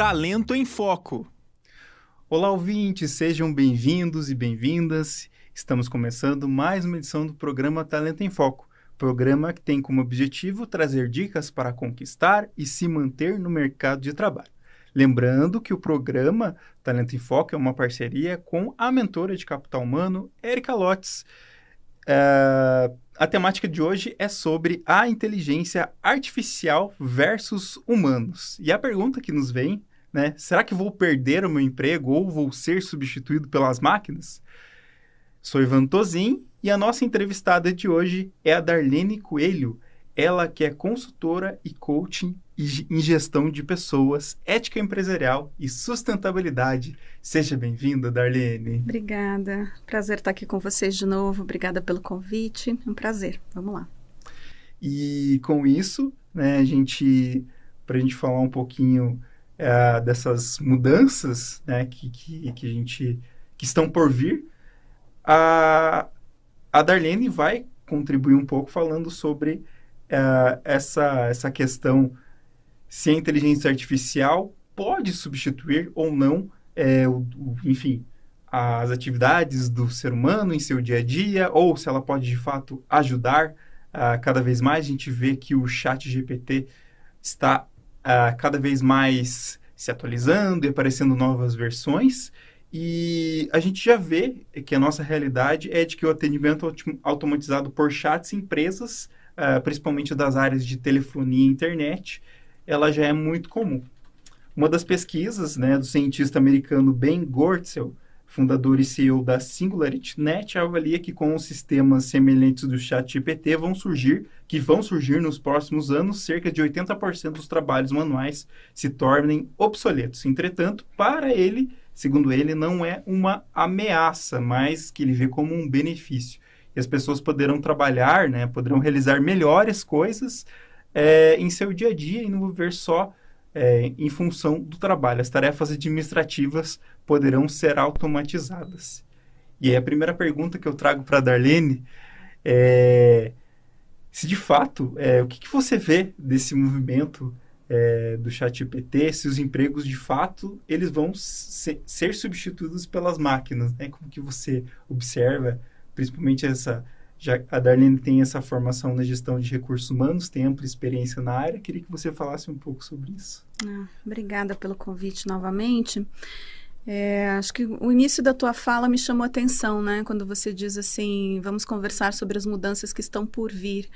Talento em Foco. Olá, ouvintes, sejam bem-vindos e bem-vindas. Estamos começando mais uma edição do programa Talento em Foco, programa que tem como objetivo trazer dicas para conquistar e se manter no mercado de trabalho. Lembrando que o programa Talento em Foco é uma parceria com a mentora de capital humano, Erika Lotes. Uh, a temática de hoje é sobre a inteligência artificial versus humanos. E a pergunta que nos vem, né? Será que vou perder o meu emprego ou vou ser substituído pelas máquinas? Sou Ivan Tozin e a nossa entrevistada de hoje é a Darlene Coelho, ela que é consultora e coaching em gestão de pessoas, ética empresarial e sustentabilidade. Seja bem-vinda, Darlene. Obrigada. Prazer estar aqui com vocês de novo. Obrigada pelo convite. É um prazer. Vamos lá. E com isso, né, a gente, para a gente falar um pouquinho é, dessas mudanças, né, que, que, que a gente que estão por vir, a, a Darlene vai contribuir um pouco falando sobre uh, essa, essa questão se a inteligência artificial pode substituir ou não, é, o, o, enfim, as atividades do ser humano em seu dia a dia, ou se ela pode de fato ajudar. Uh, cada vez mais a gente vê que o chat GPT está cada vez mais se atualizando e aparecendo novas versões. E a gente já vê que a nossa realidade é de que o atendimento automatizado por chats empresas uh, principalmente das áreas de telefonia e internet, ela já é muito comum. Uma das pesquisas né, do cientista americano Ben Goertzel, fundador e CEO da SingularityNet, avalia que com os sistemas semelhantes do ChatGPT vão surgir, que vão surgir nos próximos anos, cerca de 80% dos trabalhos manuais se tornem obsoletos. Entretanto, para ele, segundo ele, não é uma ameaça, mas que ele vê como um benefício e as pessoas poderão trabalhar, né, poderão realizar melhores coisas é, em seu dia a dia e não viver só é, em função do trabalho. As tarefas administrativas poderão ser automatizadas. E aí a primeira pergunta que eu trago para a Darlene é se de fato, é, o que, que, você vê desse movimento é, do ChatGPT, se os empregos de fato eles vão se, ser substituídos pelas máquinas, né? Como que você observa principalmente essa já a Darlene tem essa formação na gestão de recursos humanos, tem ampla experiência na área. Queria que você falasse um pouco sobre isso. Ah, obrigada pelo convite novamente. É, acho que o início da tua fala me chamou a atenção, né? Quando você diz assim, vamos conversar sobre as mudanças que estão por vir.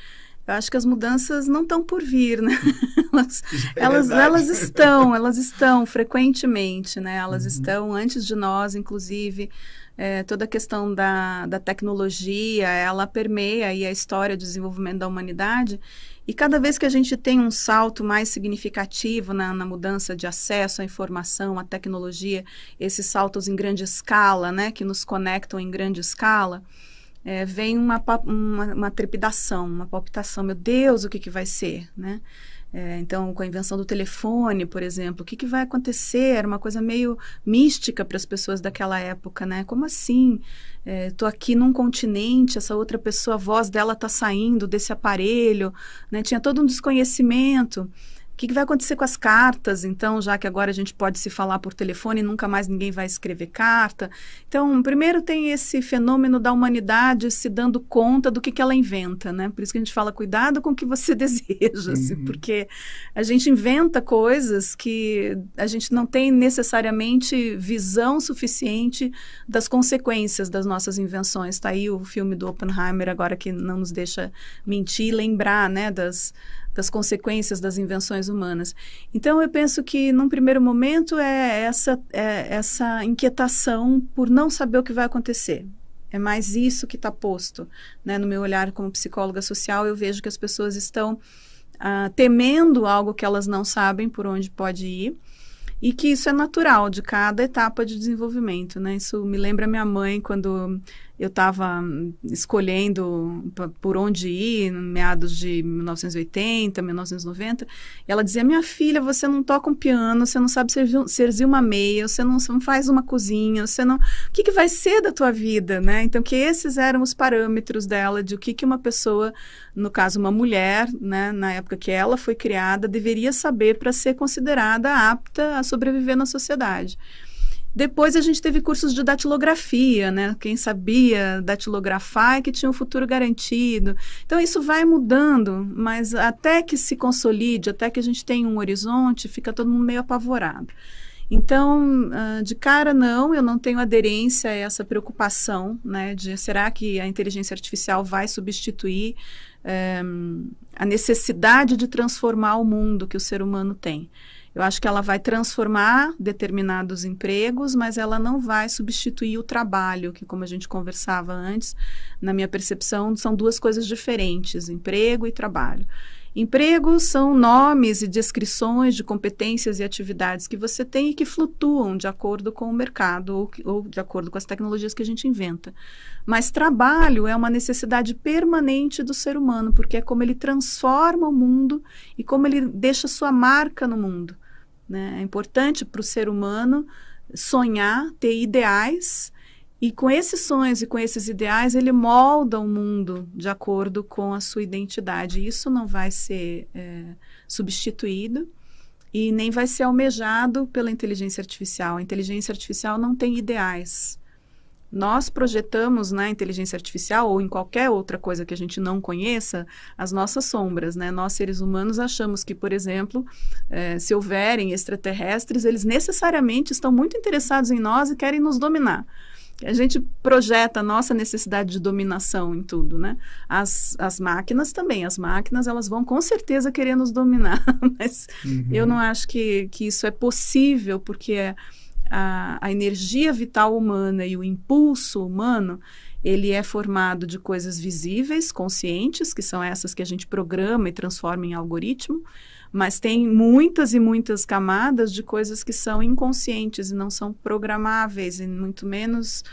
Eu acho que as mudanças não estão por vir, né? elas, é elas, elas, estão, elas estão frequentemente, né? Elas uhum. estão antes de nós, inclusive é, toda a questão da, da tecnologia, ela permeia aí a história de desenvolvimento da humanidade. E cada vez que a gente tem um salto mais significativo na, na, mudança de acesso à informação, à tecnologia, esses saltos em grande escala, né, que nos conectam em grande escala, é, vem uma, uma, uma, trepidação, uma palpitação. Meu Deus, o que, que vai ser, né? É, então, com a invenção do telefone, por exemplo, o que, que vai acontecer? Era uma coisa meio mística para as pessoas daquela época, né? Como assim? Estou é, aqui num continente, essa outra pessoa, a voz dela está saindo desse aparelho, né? Tinha todo um desconhecimento. O que, que, vai acontecer com as cartas, então, já que agora a gente pode se falar por telefone e nunca mais ninguém vai escrever carta? Então, primeiro tem esse fenômeno da humanidade se dando conta do que, que ela inventa, né? Por isso que a gente fala, cuidado com o que você deseja, assim, uhum. porque a gente inventa coisas que a gente não tem necessariamente visão suficiente das consequências das nossas invenções. Está aí o filme do Oppenheimer agora que não nos deixa mentir, lembrar, né, das das consequências das invenções humanas. Então, eu penso que, num primeiro momento, é essa, é essa inquietação por não saber o que vai acontecer. É mais isso que está posto. Né? No meu olhar como psicóloga social, eu vejo que as pessoas estão ah, temendo algo que elas não sabem por onde pode ir e que isso é natural de cada etapa de desenvolvimento, né? Isso me lembra minha mãe quando eu estava escolhendo por onde ir, meados de 1980, 1990, e ela dizia: Minha filha, você não toca um piano, você não sabe servir uma meia, você não, você não faz uma cozinha, você não. O que, que vai ser da tua vida, né? Então, que esses eram os parâmetros dela de o que, que uma pessoa, no caso, uma mulher, né, na época que ela foi criada, deveria saber para ser considerada apta a sobreviver na sociedade. Depois a gente teve cursos de datilografia, né? Quem sabia datilografar é que tinha um futuro garantido. Então isso vai mudando, mas até que se consolide, até que a gente tenha um horizonte, fica todo mundo meio apavorado. Então, de cara não, eu não tenho aderência a essa preocupação, né? De será que a inteligência artificial vai substituir é, a necessidade de transformar o mundo que o ser humano tem? Eu acho que ela vai transformar determinados empregos, mas ela não vai substituir o trabalho, que, como a gente conversava antes, na minha percepção, são duas coisas diferentes: emprego e trabalho. Empregos são nomes e descrições de competências e atividades que você tem e que flutuam de acordo com o mercado ou, ou, de acordo com as tecnologias que a gente inventa. Mas trabalho é uma necessidade permanente do ser humano, porque é como ele transforma o mundo e como ele deixa sua marca no mundo. Né? É importante para o ser humano sonhar, ter ideais, e com esses sonhos e com esses ideais, ele molda o mundo de acordo com a sua identidade. Isso não vai ser é, substituído e nem vai ser almejado pela inteligência artificial. A inteligência artificial não tem ideais nós projetamos na inteligência artificial ou em qualquer outra coisa que a gente não conheça as nossas sombras, né? Nós seres humanos achamos que, por exemplo, é, se houverem extraterrestres, eles necessariamente estão muito interessados em nós e querem nos dominar. A gente projeta a nossa necessidade de dominação em tudo, né? As, as máquinas também. As máquinas, elas vão com certeza querer nos dominar, mas uhum. eu não acho que, que isso é possível, porque... É, a, a energia vital humana e o impulso humano, ele é formado de coisas visíveis, conscientes, que são essas que a gente programa e transforma em algoritmo, mas tem muitas e muitas camadas de coisas que são inconscientes e não são programáveis, e muito menos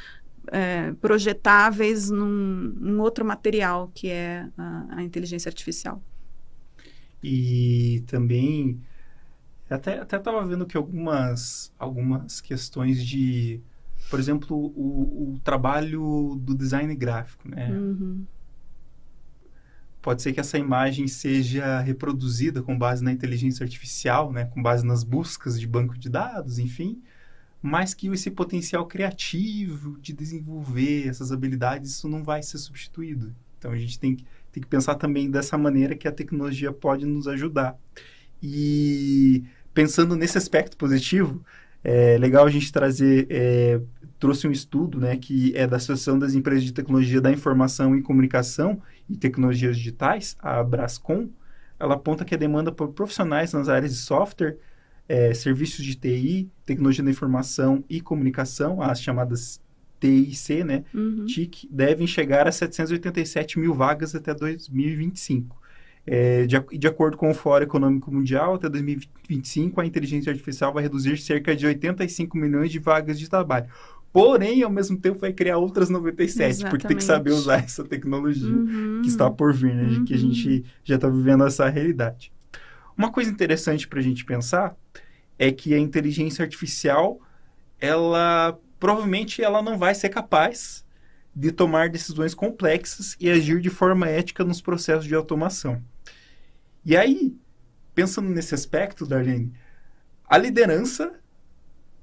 é, projetáveis num, num, outro material, que é a, a inteligência artificial. E também até até estava vendo que algumas algumas questões de, por exemplo, o, o trabalho do design gráfico, né? Uhum. Pode ser que essa imagem seja reproduzida com base na inteligência artificial, né? Com base nas buscas de banco de dados, enfim, mas que esse potencial criativo de desenvolver essas habilidades, isso não vai ser substituído. Então a gente tem que, tem que pensar também dessa maneira que a tecnologia pode nos ajudar. E pensando nesse aspecto positivo, é legal a gente trazer, é, trouxe um estudo, né, que é da Associação das Empresas de Tecnologia da Informação e Comunicação e Tecnologias Digitais, a Brascom, ela aponta que a demanda por profissionais nas áreas de software, é, serviços de TI, tecnologia da informação e comunicação, as chamadas TIC, né, uhum. TIC, devem chegar a 787 mil vagas até 2025. É, de, de, acordo com o Fórum Econômico Mundial, até 2025, a inteligência artificial vai reduzir cerca de 85 milhões de vagas de trabalho. Porém, ao mesmo tempo, vai criar outras 97, Exatamente. porque tem que saber usar essa tecnologia uhum. que está por vir, né? Uhum. Que a gente já está vivendo essa realidade. Uma coisa interessante para a gente pensar é que a inteligência artificial, ela provavelmente ela não vai ser capaz de tomar decisões complexas e agir de forma ética nos processos de automação. E aí, pensando nesse aspecto, Darlene, a liderança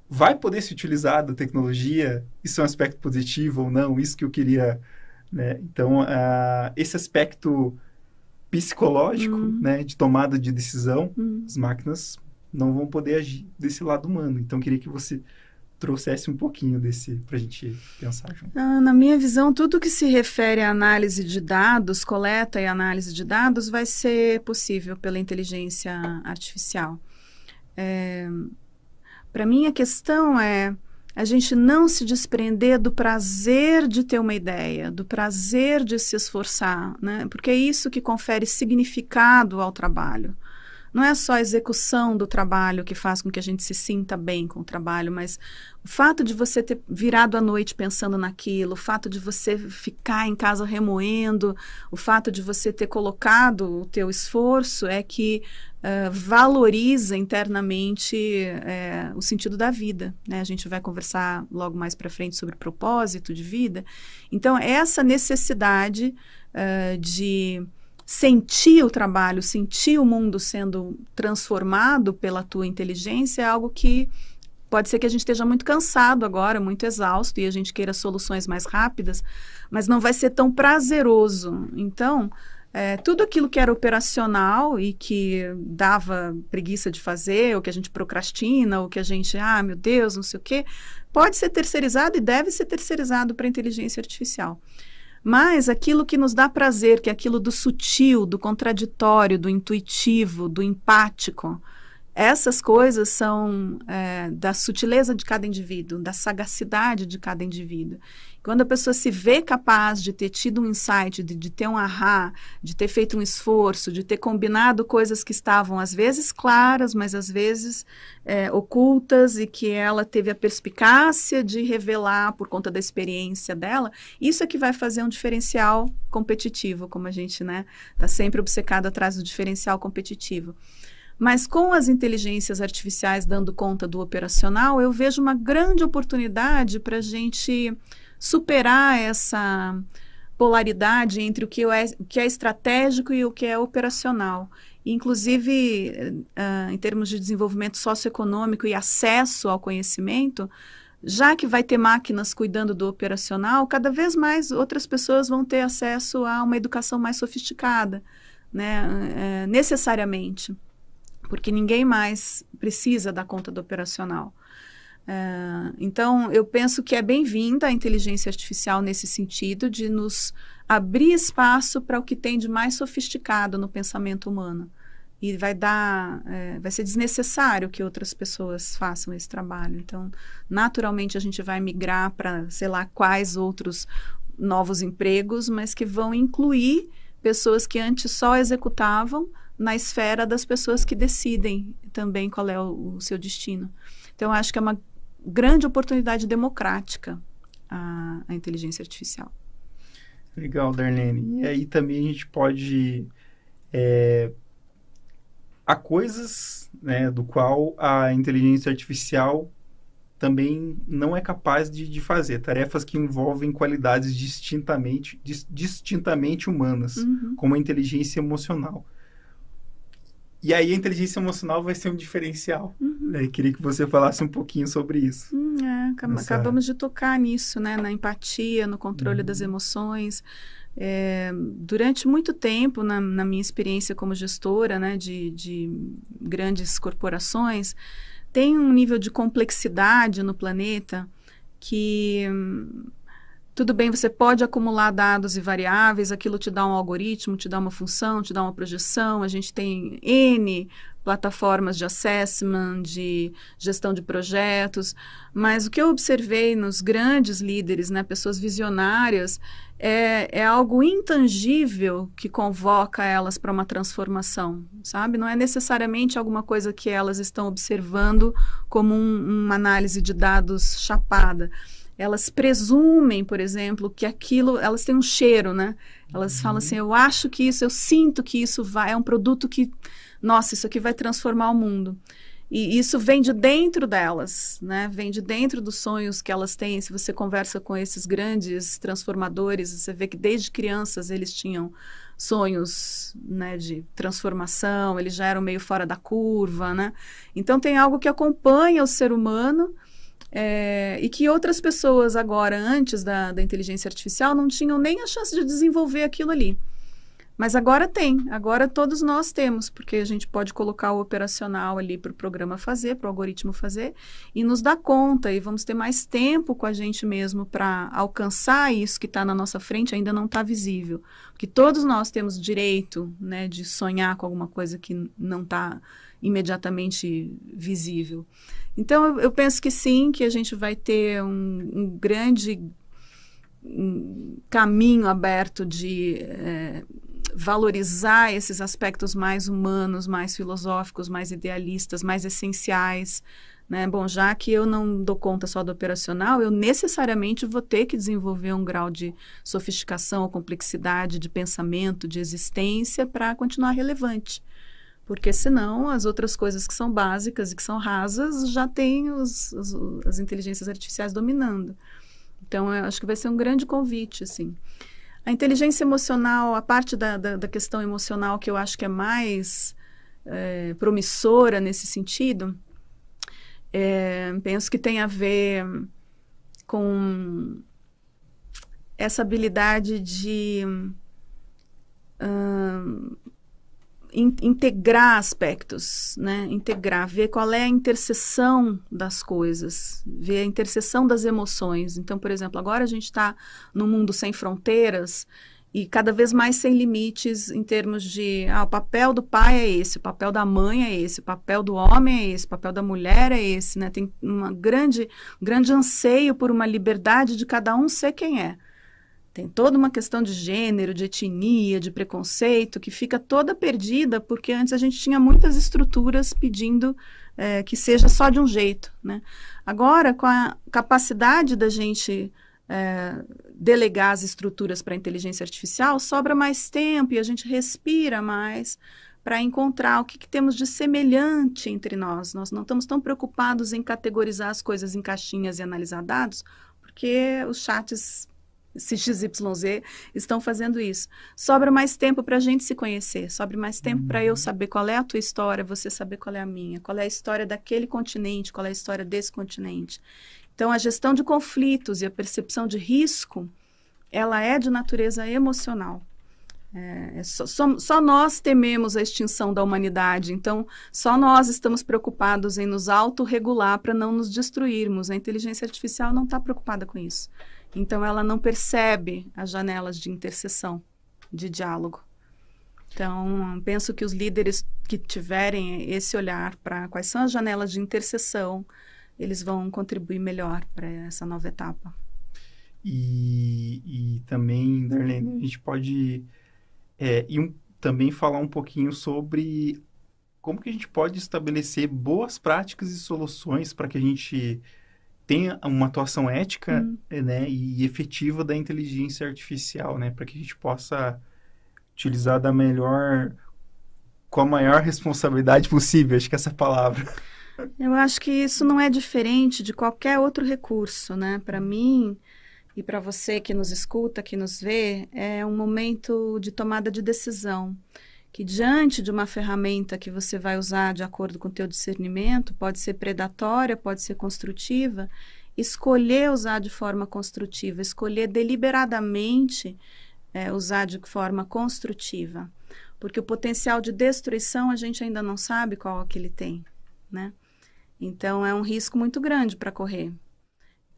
vai poder se utilizar da tecnologia? Isso é um aspecto positivo ou não? Isso que eu queria. Né? Então, uh, esse aspecto psicológico uhum. né, de tomada de decisão, uhum. as máquinas não vão poder agir desse lado humano. Então, eu queria que você trouxesse um pouquinho desse para a gente pensar junto. Ah, na minha visão, tudo que se refere à análise de dados, coleta e análise de dados, vai ser possível pela inteligência artificial. É, para mim, a questão é a gente não se desprender do prazer de ter uma ideia, do prazer de se esforçar, né? porque é isso que confere significado ao trabalho. não é só a execução do trabalho que faz com que a gente se sinta bem com o trabalho, mas o fato de você ter virado a noite pensando naquilo, o fato de você ficar em casa remoendo, o fato de você ter colocado o teu esforço é que uh, valoriza internamente uh, o sentido da vida. Né? A gente vai conversar logo mais para frente sobre propósito de vida. Então, essa necessidade uh, de sentir o trabalho, sentir o mundo sendo transformado pela tua inteligência é algo que pode ser que a gente esteja muito cansado agora, muito exausto e a gente queira soluções mais rápidas, mas não vai ser tão prazeroso. Então, é, tudo aquilo que era operacional e que dava preguiça de fazer, ou que a gente procrastina, ou que a gente, ah, meu Deus, não sei o quê, pode ser terceirizado e deve ser terceirizado para a inteligência artificial. Mas aquilo que nos dá prazer, que é aquilo do sutil, do contraditório, do intuitivo, do empático, essas coisas são é, da sutileza de cada indivíduo, da sagacidade de cada indivíduo. Quando a pessoa se vê capaz de ter tido um insight, de, de, ter um ahá, de ter feito um esforço, de ter combinado coisas que estavam às vezes claras, mas às vezes é, ocultas e que ela teve a perspicácia de revelar por conta da experiência dela, isso é que vai fazer um diferencial competitivo, como a gente né, está sempre obcecado atrás do diferencial competitivo. Mas com as inteligências artificiais dando conta do operacional, eu vejo uma grande oportunidade para a gente superar essa polaridade entre o que, é, o que é estratégico e o que é operacional. Inclusive, uh, em termos de desenvolvimento socioeconômico e acesso ao conhecimento, já que vai ter máquinas cuidando do operacional, cada vez mais outras pessoas vão ter acesso a uma educação mais sofisticada, né, é, necessariamente porque ninguém mais precisa dar conta do operacional. Uh, então, eu penso que é bem-vinda a inteligência artificial nesse sentido, de nos abrir espaço para o que tem de mais sofisticado no pensamento humano. E vai dar, é, vai ser desnecessário que outras pessoas façam esse trabalho. Então, naturalmente, a gente vai migrar para, sei lá, quais outros novos empregos, mas que vão incluir pessoas que antes só executavam na esfera das pessoas que decidem também qual é o, o seu destino. Então, acho que é uma grande oportunidade democrática a, a inteligência artificial. Legal, Darlene. E aí também a gente pode. É, há coisas né, do qual a inteligência artificial também não é capaz de, de fazer. Tarefas que envolvem qualidades distintamente, distintamente humanas, uhum. como a inteligência emocional. E aí a inteligência emocional vai ser um diferencial. Uhum. Né? Queria que você falasse um pouquinho sobre isso. Hum, é, acabamos de tocar nisso, né? Na empatia, no controle uhum. das emoções. É, durante muito tempo, na, na, minha experiência como gestora né, de, de grandes corporações, tem um nível de complexidade no planeta que tudo bem, você pode acumular dados e variáveis, aquilo te dá um algoritmo, te dá uma função, te dá uma projeção. A gente tem N plataformas de assessment, de gestão de projetos, mas o que eu observei nos grandes líderes, né, pessoas visionárias, é, é algo intangível que convoca elas para uma transformação, sabe? Não é necessariamente alguma coisa que elas estão observando como um, uma análise de dados chapada elas presumem, por exemplo, que aquilo, elas têm um cheiro, né? Elas uhum. falam assim, eu acho que isso, eu sinto que isso vai, é um produto que, nossa, isso aqui vai transformar o mundo. E isso vem de dentro delas, né? Vem de dentro dos sonhos que elas têm. Se você conversa com esses grandes transformadores, você vê que desde crianças eles tinham sonhos, né, de transformação, eles já eram meio fora da curva, né? Então tem algo que acompanha o ser humano é, e que outras pessoas agora, antes da, da inteligência artificial, não tinham nem a chance de desenvolver aquilo ali. Mas agora tem, agora todos nós temos, porque a gente pode colocar o operacional ali para o programa fazer, para o algoritmo fazer, e nos dá conta, e vamos ter mais tempo com a gente mesmo para alcançar isso que está na nossa frente, ainda não está visível. Porque todos nós temos direito né, de sonhar com alguma coisa que não está imediatamente visível. Então, eu, eu, penso que sim, que a gente vai ter um, um grande um caminho aberto de é, valorizar esses aspectos mais humanos, mais filosóficos, mais idealistas, mais essenciais. Né? Bom, já que eu não dou conta só do operacional, eu necessariamente vou ter que desenvolver um grau de sofisticação ou complexidade de pensamento, de existência, para continuar relevante. Porque senão as outras coisas que são básicas e que são rasas já têm os, os, as inteligências artificiais dominando. Então, acho que vai ser um grande convite, assim. A inteligência emocional, a parte da, da, da questão emocional que eu acho que é mais é, promissora nesse sentido, é, penso que tem a ver com essa habilidade de in, integrar aspectos, né? Integrar, ver qual é a interseção das coisas, ver a interseção das emoções. Então, por exemplo, agora a gente está num mundo sem fronteiras e cada vez mais sem limites em termos de ah, o papel do pai é esse, o papel da mãe é esse, o papel do homem é esse, o papel da mulher é esse, né? Tem uma grande, um grande anseio por uma liberdade de cada um ser quem é. Tem toda uma questão de gênero, de etnia, de preconceito, que fica toda perdida, porque antes a gente tinha muitas estruturas pedindo é, que seja só de um jeito. Né? Agora, com a capacidade da gente é, delegar as estruturas para a inteligência artificial, sobra mais tempo e a gente respira mais para encontrar o que, que, temos de semelhante entre nós. Nós não estamos tão preocupados em categorizar as coisas em caixinhas e analisar dados, porque os chats XYZ estão fazendo isso. Sobra mais tempo para a gente se conhecer, sobra mais tempo uhum. para eu saber qual é a tua história, você saber qual é a minha, qual é a história daquele continente, qual é a história desse continente. Então, a gestão de conflitos e a percepção de risco, ela é de natureza emocional. É, é só, só, só, nós tememos a extinção da humanidade, então só nós estamos preocupados em nos autorregular para não nos destruirmos. A inteligência artificial não está preocupada com isso. Então, ela não percebe as janelas de interseção, de diálogo. Então, penso que os líderes que tiverem esse olhar para quais são as janelas de interseção, eles vão contribuir melhor para essa nova etapa. E, e também, Darlene, a gente pode é, e um, também falar um pouquinho sobre como que a gente pode estabelecer boas práticas e soluções para que a gente tenha uma atuação ética uhum. né, e efetiva da inteligência artificial, né, para que a gente possa utilizar da melhor, com a maior responsabilidade possível, acho que essa é a palavra. Eu acho que isso não é diferente de qualquer outro recurso, né? Para mim e para você que nos escuta, que nos vê, é um momento de tomada de decisão que diante de uma ferramenta que você vai usar de acordo com o teu discernimento, pode ser predatória, pode ser construtiva, escolher usar de forma construtiva, escolher deliberadamente é, usar de forma construtiva, porque o potencial de destruição a gente ainda não sabe qual é que ele tem, né? Então é um risco muito grande para correr.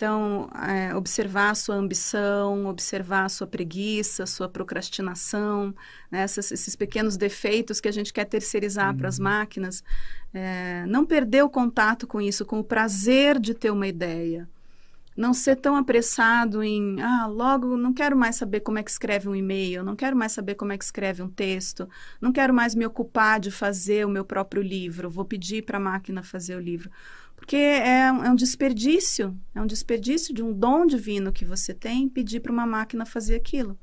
Então, é, observar a sua ambição, observar a sua preguiça, a sua procrastinação, né, esses, esses, pequenos defeitos que a gente quer terceirizar uhum. para as máquinas. É, não perder o contato com isso, com o prazer de ter uma ideia. Não ser tão apressado em, ah, logo não quero mais saber como é que escreve um e-mail, não quero mais saber como é que escreve um texto, não quero mais me ocupar de fazer o meu próprio livro, vou pedir para a máquina fazer o livro porque é, é, um desperdício, é um desperdício de um dom divino que você tem pedir para uma máquina fazer aquilo.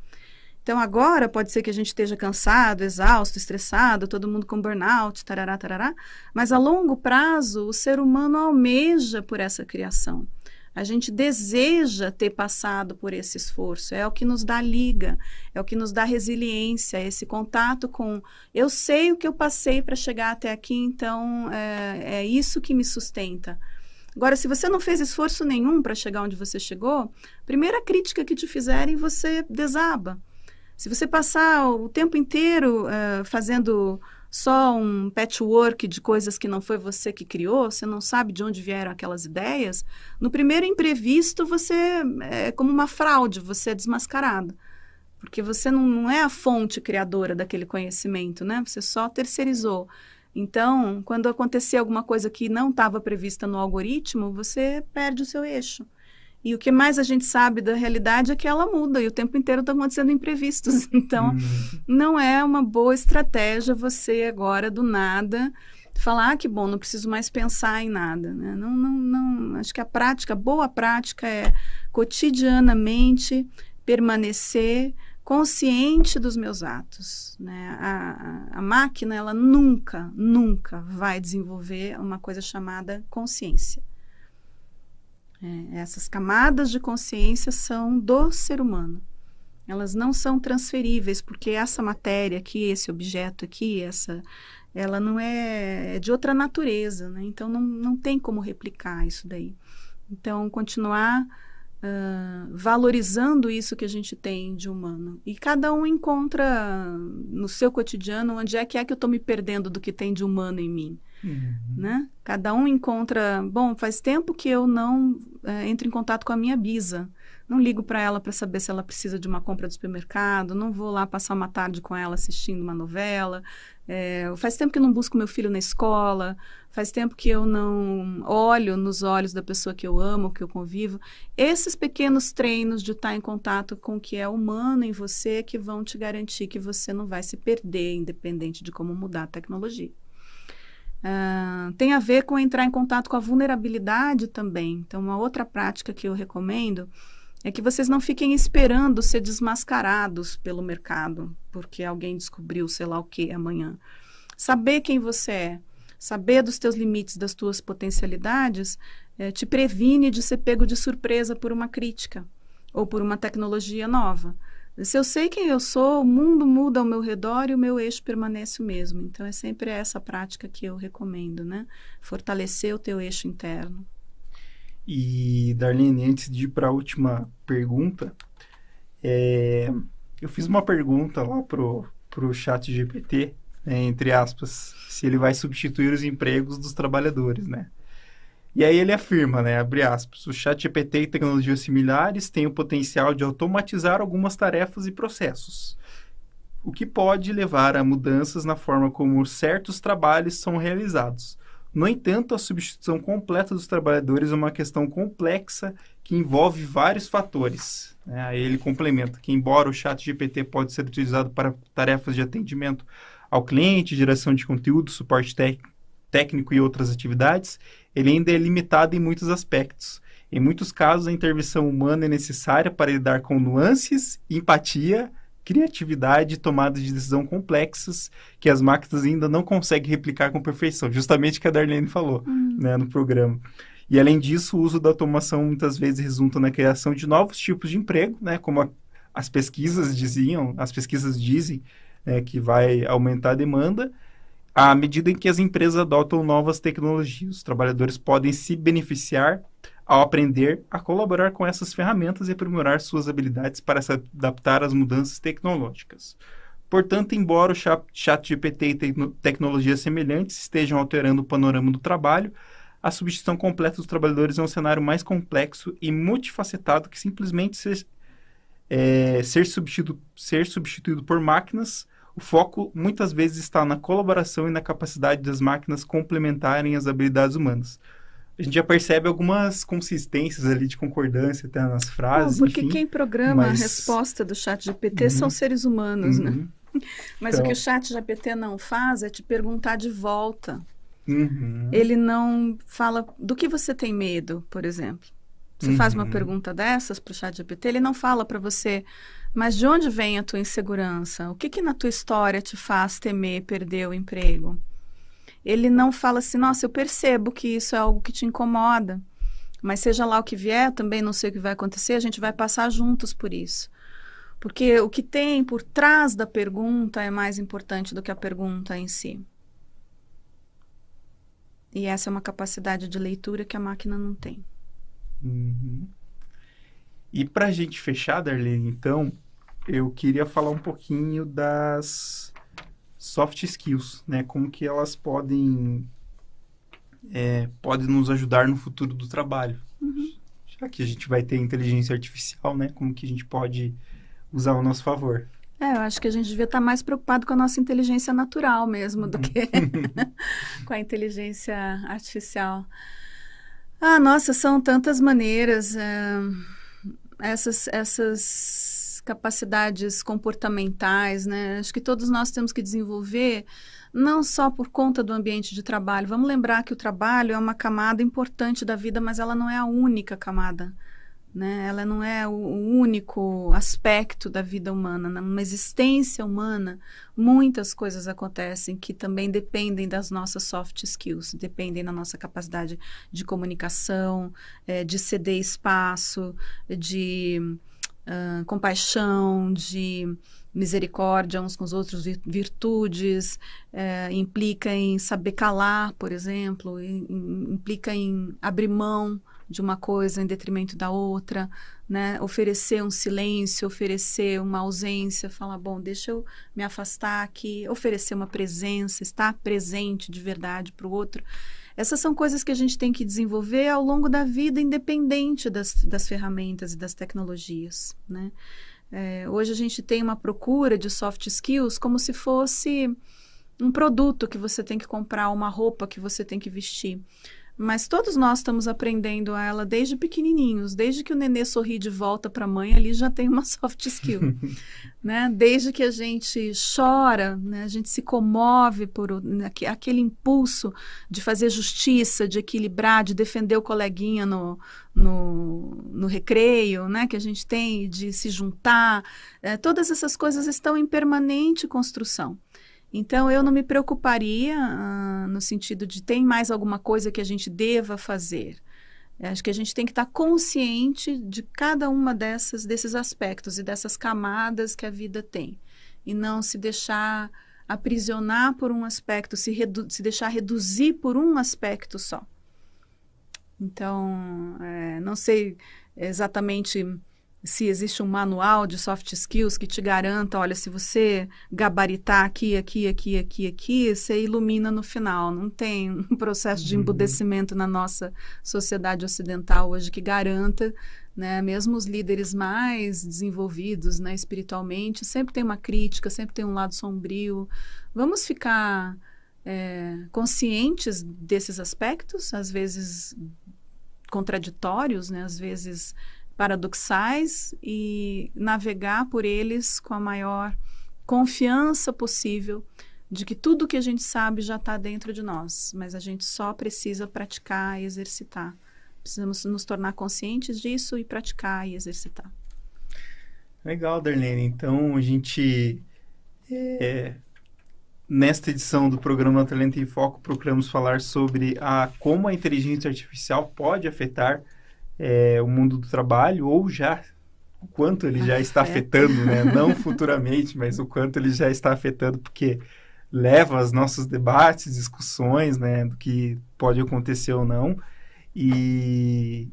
Então, agora pode ser que a gente esteja cansado, exausto, estressado, todo mundo com burnout, tarará, tarará, mas a longo prazo o ser humano almeja por essa criação. A gente deseja ter passado por esse esforço, é o que nos dá liga, é o que nos dá resiliência, esse contato com. Eu sei o que eu passei para chegar até aqui, então é, é isso que me sustenta. Agora, se você não fez esforço nenhum para chegar onde você chegou, primeira crítica que te fizerem, você desaba. Se você passar o tempo inteiro uh, fazendo só um patchwork de coisas que não foi você que criou, você não sabe de onde vieram aquelas ideias, no primeiro imprevisto você é como uma fraude, você é desmascarado. Porque você não, não é a fonte criadora daquele conhecimento, né? Você só terceirizou. Então, quando acontecer alguma coisa que não estava prevista no algoritmo, você perde o seu eixo. E o que mais a gente sabe da realidade é que ela muda e o tempo inteiro estão acontecendo imprevistos. Então, uhum. não é uma boa estratégia você agora, do nada, falar, ah, que bom, não preciso mais pensar em nada. Né? Não, não, não. Acho que a prática, boa prática é cotidianamente permanecer consciente dos meus atos. Né? A, a, a, máquina, ela nunca, nunca vai desenvolver uma coisa chamada consciência. É, essas camadas de consciência são do ser humano. Elas não são transferíveis, porque essa matéria aqui, esse objeto aqui, essa, ela não é, é de outra natureza, né? Então não, não tem como replicar isso daí. Então, continuar Uh, valorizando isso que a gente tem de humano. E cada um encontra no seu cotidiano onde é que é que eu estou me perdendo do que tem de humano em mim. Uhum. Né? Cada um encontra. Bom, faz tempo que eu não uh, entro em contato com a minha bisa. Não ligo para ela para saber se ela precisa de uma compra do supermercado, não vou lá passar uma tarde com ela assistindo uma novela. É, faz tempo que eu não busco meu filho na escola, faz tempo que eu não olho nos olhos da pessoa que eu amo, que eu convivo. Esses pequenos treinos de estar em contato com o que é humano em você que vão te garantir que você não vai se perder, independente de como mudar a tecnologia. Uh, tem a ver com entrar em contato com a vulnerabilidade também. Então, uma outra prática que eu recomendo é que vocês não fiquem esperando ser desmascarados pelo mercado, porque alguém descobriu sei lá o que amanhã. Saber quem você é, saber dos teus limites, das tuas potencialidades, é, te previne de ser pego de surpresa por uma crítica ou por uma tecnologia nova. Se eu sei quem eu sou, o mundo muda ao meu redor e o meu eixo permanece o mesmo. Então é sempre essa prática que eu recomendo, né? Fortalecer o teu eixo interno. E, Darlene, antes de ir para a última pergunta, é, eu fiz uma pergunta lá pro, pro chat GPT, né, entre aspas, se ele vai substituir os empregos dos trabalhadores, né? E aí ele afirma, né, abre aspas, o chat GPT e tecnologias similares têm o potencial de automatizar algumas tarefas e processos, o que pode levar a mudanças na forma como certos trabalhos são realizados, no entanto, a substituição completa dos trabalhadores é uma questão complexa que envolve vários fatores. Né? Aí ele complementa que, embora o chat GPT pode ser utilizado para tarefas de atendimento ao cliente, geração de conteúdo, suporte técnico e outras atividades, ele ainda é limitado em muitos aspectos. Em muitos casos, a intervenção humana é necessária para lidar com nuances, empatia, criatividade e tomadas de decisão complexas que as máquinas ainda não conseguem replicar com perfeição, justamente o que a Darlene falou uhum. né, no programa. E além disso, o uso da automação muitas vezes resulta na criação de novos tipos de emprego, né, como a, as pesquisas diziam, as pesquisas dizem né, que vai aumentar a demanda, à medida em que as empresas adotam novas tecnologias. Os trabalhadores podem se beneficiar ao aprender a colaborar com essas ferramentas e aprimorar suas habilidades para se adaptar às mudanças tecnológicas. Portanto, embora o chat GPT e te tecnologias semelhantes estejam alterando o panorama do trabalho, a substituição completa dos trabalhadores é um cenário mais complexo e multifacetado que simplesmente ser, é, ser, ser substituído por máquinas. O foco muitas vezes está na colaboração e na capacidade das máquinas complementarem as habilidades humanas a gente já percebe algumas consistências ali de concordância até nas frases. porque enfim, quem programa mas... a resposta do chat GPT uhum. são seres humanos, né? uhum. né? Mas então... o que o chat GPT não faz é te perguntar de volta. Uhum. Ele não fala do que você tem medo, por exemplo. Você faz uma uhum. pergunta dessas para o chat GPT, ele não fala para você, mas de onde vem a tua insegurança? O que, que na tua história te faz temer perder o emprego? ele não fala assim, nossa, eu percebo que isso é algo que te incomoda, mas seja lá o que vier, também não sei o que vai acontecer, a gente vai passar juntos por isso. Porque o que tem por trás da pergunta é mais importante do que a pergunta em si. E essa é uma capacidade de leitura que a máquina não tem. Uhum. E para a gente fechar, Darlene, então, eu queria falar um pouquinho das soft skills, né? Como que elas podem é, podem nos ajudar no futuro do trabalho. Uhum. Já que a gente vai ter inteligência artificial, né? Como que a gente pode usar ao nosso favor. É, eu acho que a gente devia estar mais preocupado com a nossa inteligência natural mesmo do que com a inteligência artificial. Ah, nossa, são tantas maneiras. É, essas, essas capacidades comportamentais, né? Acho que todos nós temos que desenvolver, não só por conta do ambiente de trabalho. Vamos lembrar que o trabalho é uma camada importante da vida, mas ela não é a única camada né? Ela não é o único aspecto da vida humana. Numa existência humana, muitas coisas acontecem que também dependem das nossas soft skills, dependem da nossa capacidade de comunicação, é, de ceder espaço, de compaixão, de misericórdia uns com os outros, virtudes, é, implica em saber calar, por exemplo, implica em abrir mão de uma coisa em detrimento da outra, né? Oferecer um silêncio, oferecer uma ausência, falar, bom, deixa eu me afastar aqui, oferecer uma presença, estar presente de verdade para o outro. Essas são coisas que a gente tem que desenvolver ao longo da vida, independente das, das ferramentas e das tecnologias, né? É, hoje a gente tem uma procura de soft skills como se fosse um produto que você tem que comprar, uma roupa que você tem que vestir. Mas todos nós estamos aprendendo a ela desde pequenininhos, desde que o nenê sorri de volta para a mãe, ali já tem uma soft skill, né? Desde que a gente chora, né? A gente se comove por né? aquele impulso de fazer justiça, de equilibrar, de defender o coleguinha no, no, no recreio, né? Que a gente tem de se juntar, é, todas essas coisas estão em permanente construção. Então, eu não me preocuparia uh, no sentido de tem mais alguma coisa que a gente deva fazer. Acho que a gente tem que estar consciente de cada uma dessas desses aspectos e dessas camadas que a vida tem e não se deixar aprisionar por um aspecto, se, se deixar reduzir por um aspecto só. Então, é, não sei exatamente se existe um manual de soft skills que te garanta, olha, se você gabaritar aqui, aqui, aqui, aqui, aqui, você ilumina no final. Não tem um processo de uhum. embudecimento na nossa sociedade ocidental hoje que garanta, né, mesmo os líderes mais desenvolvidos, né, espiritualmente, sempre tem uma crítica, sempre tem um lado sombrio. Vamos ficar é, conscientes desses aspectos, às vezes contraditórios, né, às vezes paradoxais e navegar por eles com a maior confiança possível de que tudo que a gente sabe já está dentro de nós, mas a gente só precisa praticar e exercitar. Precisamos nos tornar conscientes disso e praticar e exercitar. Legal, Darlene. Então, a gente, é, nesta edição do programa Talento em Foco, procuramos falar sobre a, como a inteligência artificial pode afetar é, o mundo do trabalho ou já o quanto ele já está afetando, né? Não futuramente, mas o quanto ele já está afetando, porque leva aos nossos debates, discussões, né, do que pode acontecer ou não, e,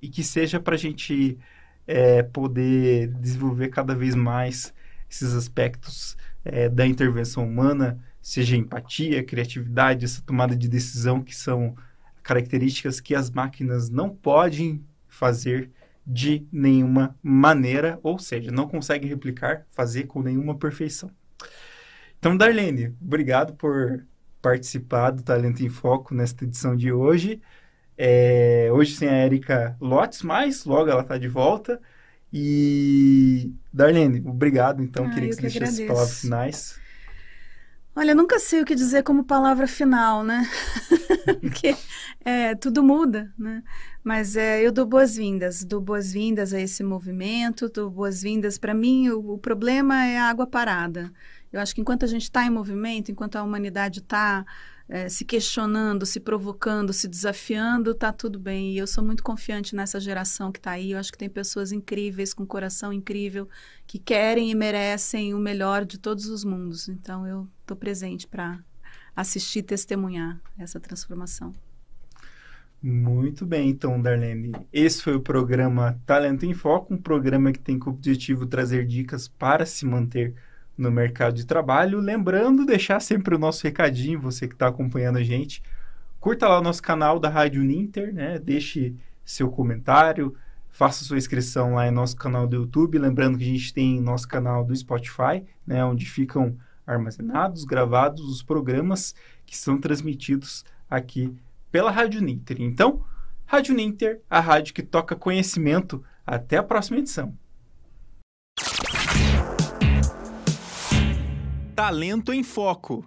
e que seja para a gente é, poder desenvolver cada vez mais esses aspectos é, da intervenção humana, seja empatia, criatividade, essa tomada de decisão que são características que as máquinas não podem fazer de nenhuma maneira, ou seja, não conseguem replicar, fazer com nenhuma perfeição. Então, Darlene, obrigado por participar do Talento em Foco nesta edição de hoje. É, hoje sem a Erika Lotes, mas logo ela está de volta. E, Darlene, obrigado. Então, ah, queria que você que deixasse as palavras finais. Olha, nunca sei o que dizer como palavra final, né? Porque é, tudo muda, né? Mas é, eu dou boas-vindas, dou boas-vindas a esse movimento, dou boas-vindas. Para mim, o, o, problema é a água parada. Eu acho que enquanto a gente está em movimento, enquanto a humanidade está é, se questionando, se provocando, se desafiando, tá tudo bem. E eu sou muito confiante nessa geração que está aí. Eu acho que tem pessoas incríveis, com coração incrível, que querem e merecem o melhor de todos os mundos. Então eu estou presente para assistir e testemunhar essa transformação. Muito bem, então, Darlene. Esse foi o programa Talento em Foco, um programa que tem como objetivo trazer dicas para se manter no mercado de trabalho. Lembrando, deixar sempre o nosso recadinho, você que está acompanhando a gente. Curta lá o nosso canal da Rádio Ninter, né? Deixe seu comentário, faça sua inscrição lá em nosso canal do YouTube. Lembrando que a gente tem nosso canal do Spotify, né? Onde ficam armazenados, gravados os programas que são transmitidos aqui pela Rádio Ninter. Então, Rádio Ninter, a rádio que toca conhecimento. Até a próxima edição. Talento em Foco.